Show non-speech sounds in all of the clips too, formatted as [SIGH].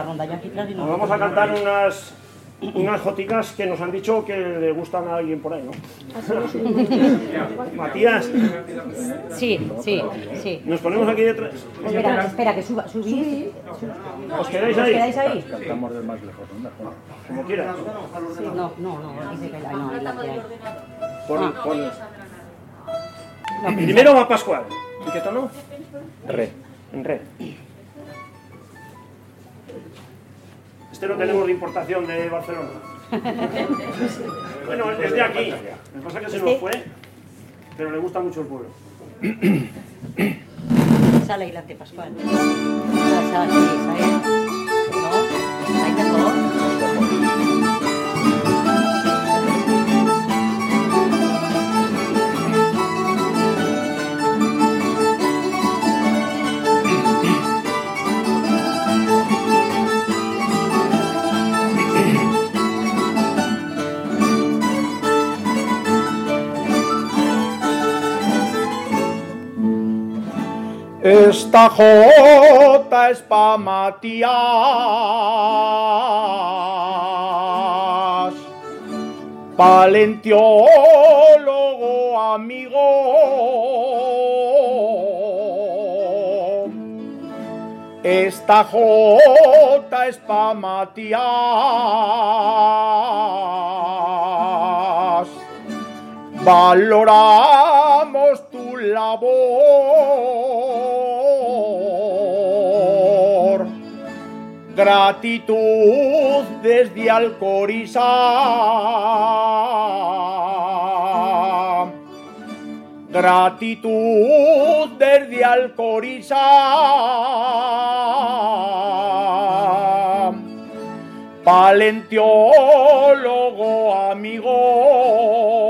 la, la rondalla aquí atrás y Nos vamos a cantar unas, unas joticas que nos han dicho que le gustan a alguien por ahí, ¿no? [LAUGHS] Matías, Sí, sí, sí. nos ponemos aquí detrás. Espera, espera, que suba, subís. ¿Os quedáis ¿Os ahí? quedáis ahí? Cantamos del más lejos, ¿no? Mejor. Como quieras. Sí, no, no, no, dice que la, no. Pon- pon- Primero va Pascual. ¿En qué tono? Re. En re. Este lo tenemos de importación de Barcelona. [LAUGHS] Bueno, es de aquí. Lo que pasa es que se nos fue, pero le gusta mucho el pueblo. [COUGHS] Sale ahí la Pascual. Sale, sale, Esta jota es pa' Matías, paleontólogo amigo. Esta jota es pa' Matías, valoramos tu labor. Gratitud desde Alcoriza. Gratitud desde Alcoriza. Paleontólogo amigo.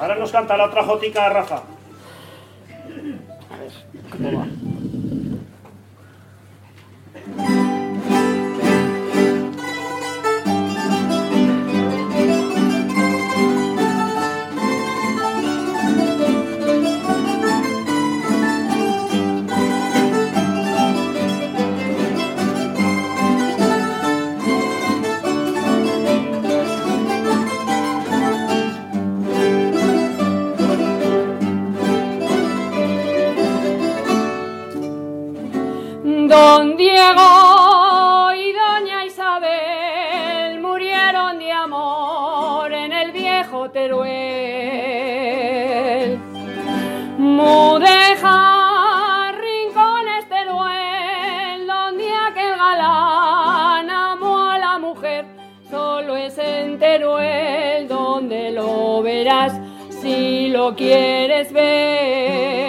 Ahora nos canta la otra jotica Rafa. Don donde lo verás si lo quieres ver.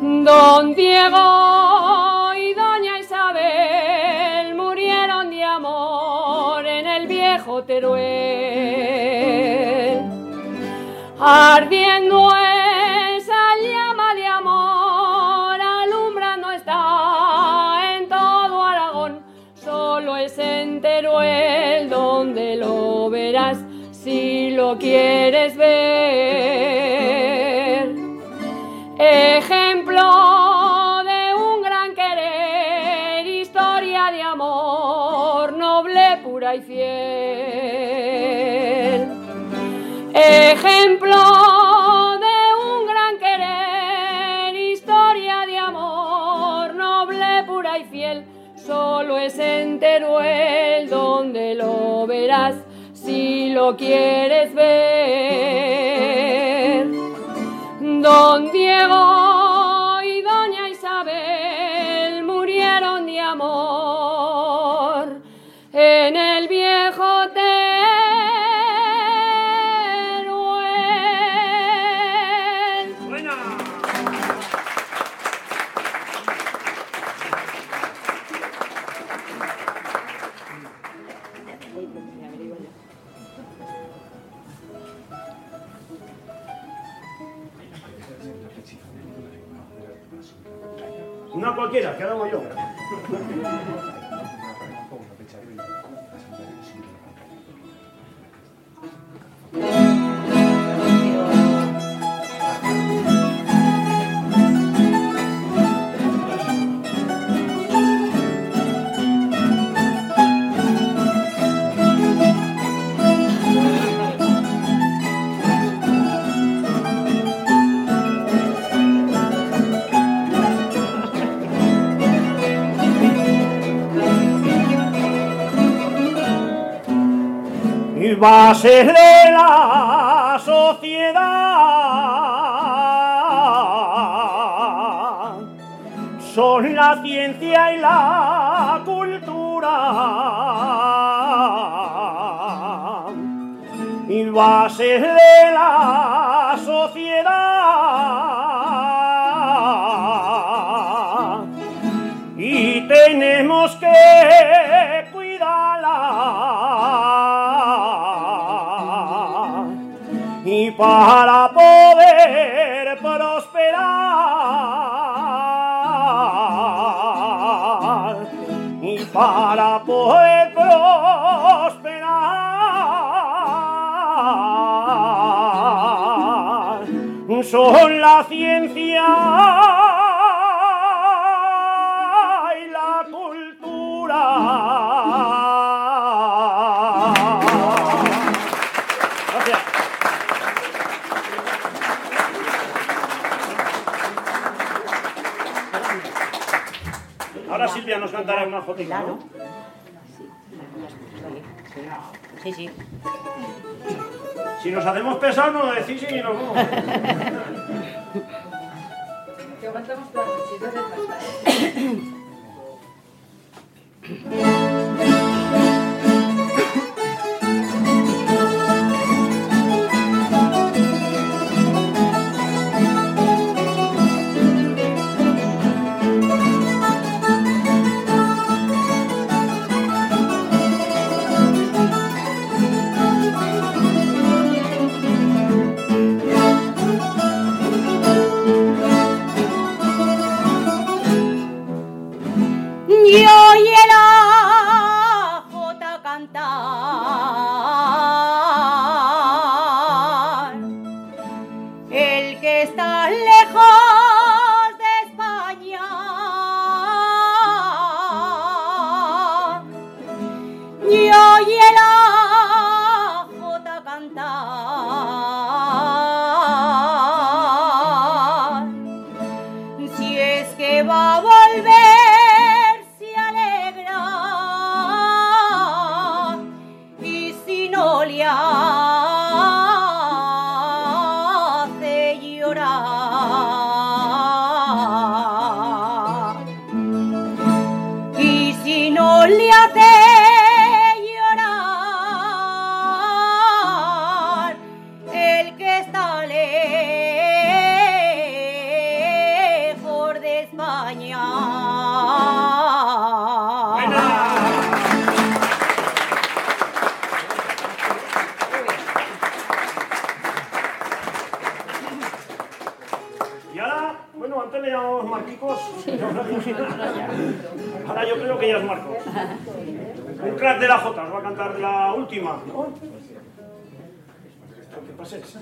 Don Diego y doña Isabel murieron de amor en el viejo Teruel. Ardiendo lo verás si lo quieres ver. Ejemplo de un gran querer, historia de amor noble, pura y fiel. Verás si lo quieres ver. Una cualquiera, que hago yo. Va a ser de la sociedad. Son la ciencia y la cultura. Y va a ser de la sociedad. Y tenemos que Y para poder prosperar. Y para poder prosperar. Son la ciencia nos cantará una Claro. ¿no? Sí, sí. Si nos hacemos pesados, nos decís y nos vamos. Que aguantamos por las noches, va a volver, ahora, bueno, antes le llamamos Marquicos. Ahora yo creo que ya es Marco. Un crack de la Jota, os va a cantar la última. ¿Qué paséis?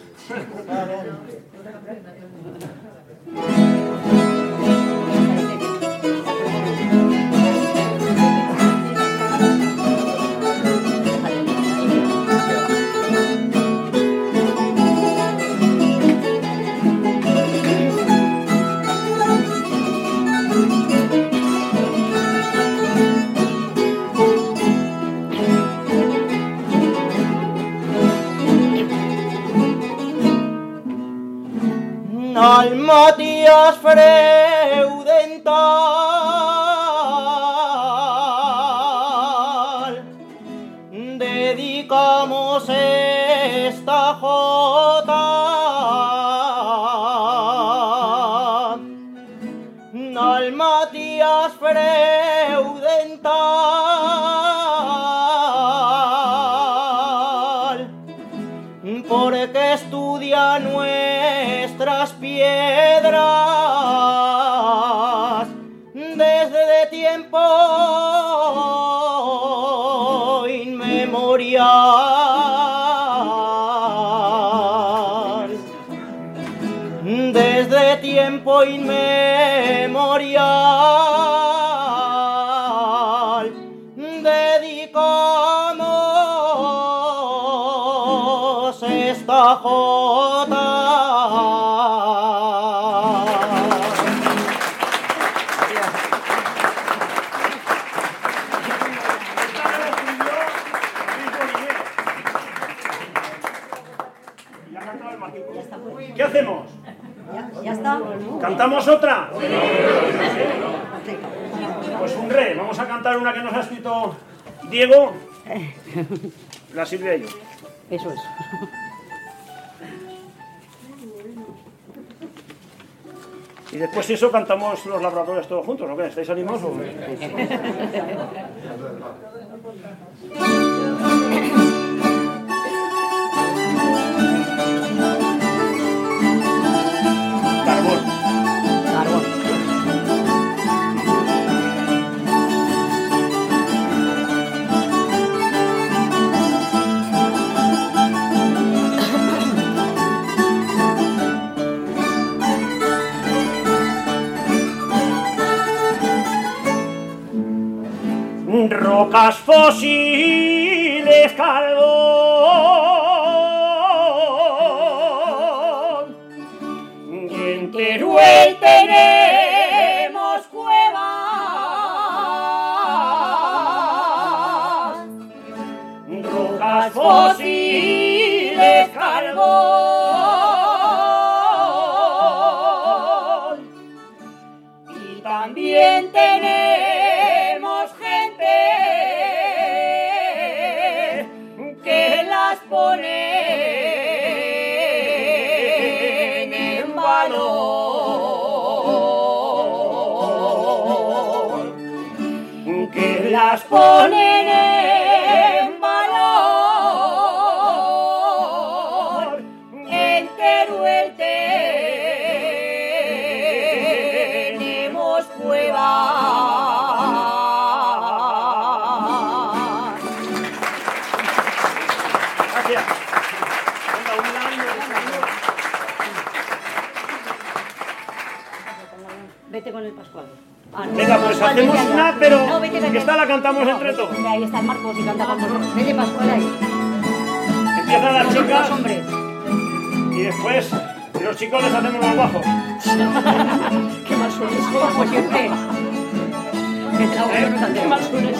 Freudental. Dedicamos esta jota al Matías Freudental porque estudia nuestras piedras inmemorial dedicamos esta jota. ¿Qué hacemos? ¿Ya, está? ¿Cantamos otra? Pues un re. Vamos a cantar una que nos ha escrito Diego. La Silvia y yo. Eso es. Y después si eso cantamos los labradores todos juntos, ¿no qué? ¿Estáis animados? o- Rocas fósiles, que las pone en valor. Que las ponen Gracias. Vete con el Pascual. Ah, no, Venga, pues Pascual, hacemos vete una, pero No, vete, vete. esta la cantamos No, entre todos. Ahí está el Marcos y canta con vosotros. Vete, Pascual, ahí. Empiezan las los chicas hombres. y después los chicos les hacemos más bajos. [LAUGHS] Qué mal sueles. [LAUGHS] Como siempre. Que contar. Qué mal sueles.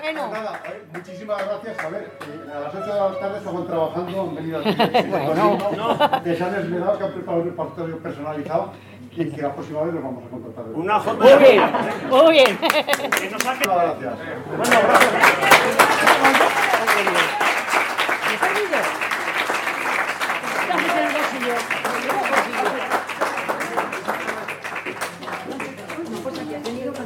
Bueno, Nada, eh, muchísimas gracias. A ver, eh, a las 8 de la tarde estaban trabajando, han venido aquí. [LAUGHS] Bueno. Que se han esmerado, que han preparado un repertorio personalizado y que la próxima vez los vamos a contratar. Una foto muy bien, muy [LAUGHS] bien. que nos saque. Muchas gracias. Bueno, gracias.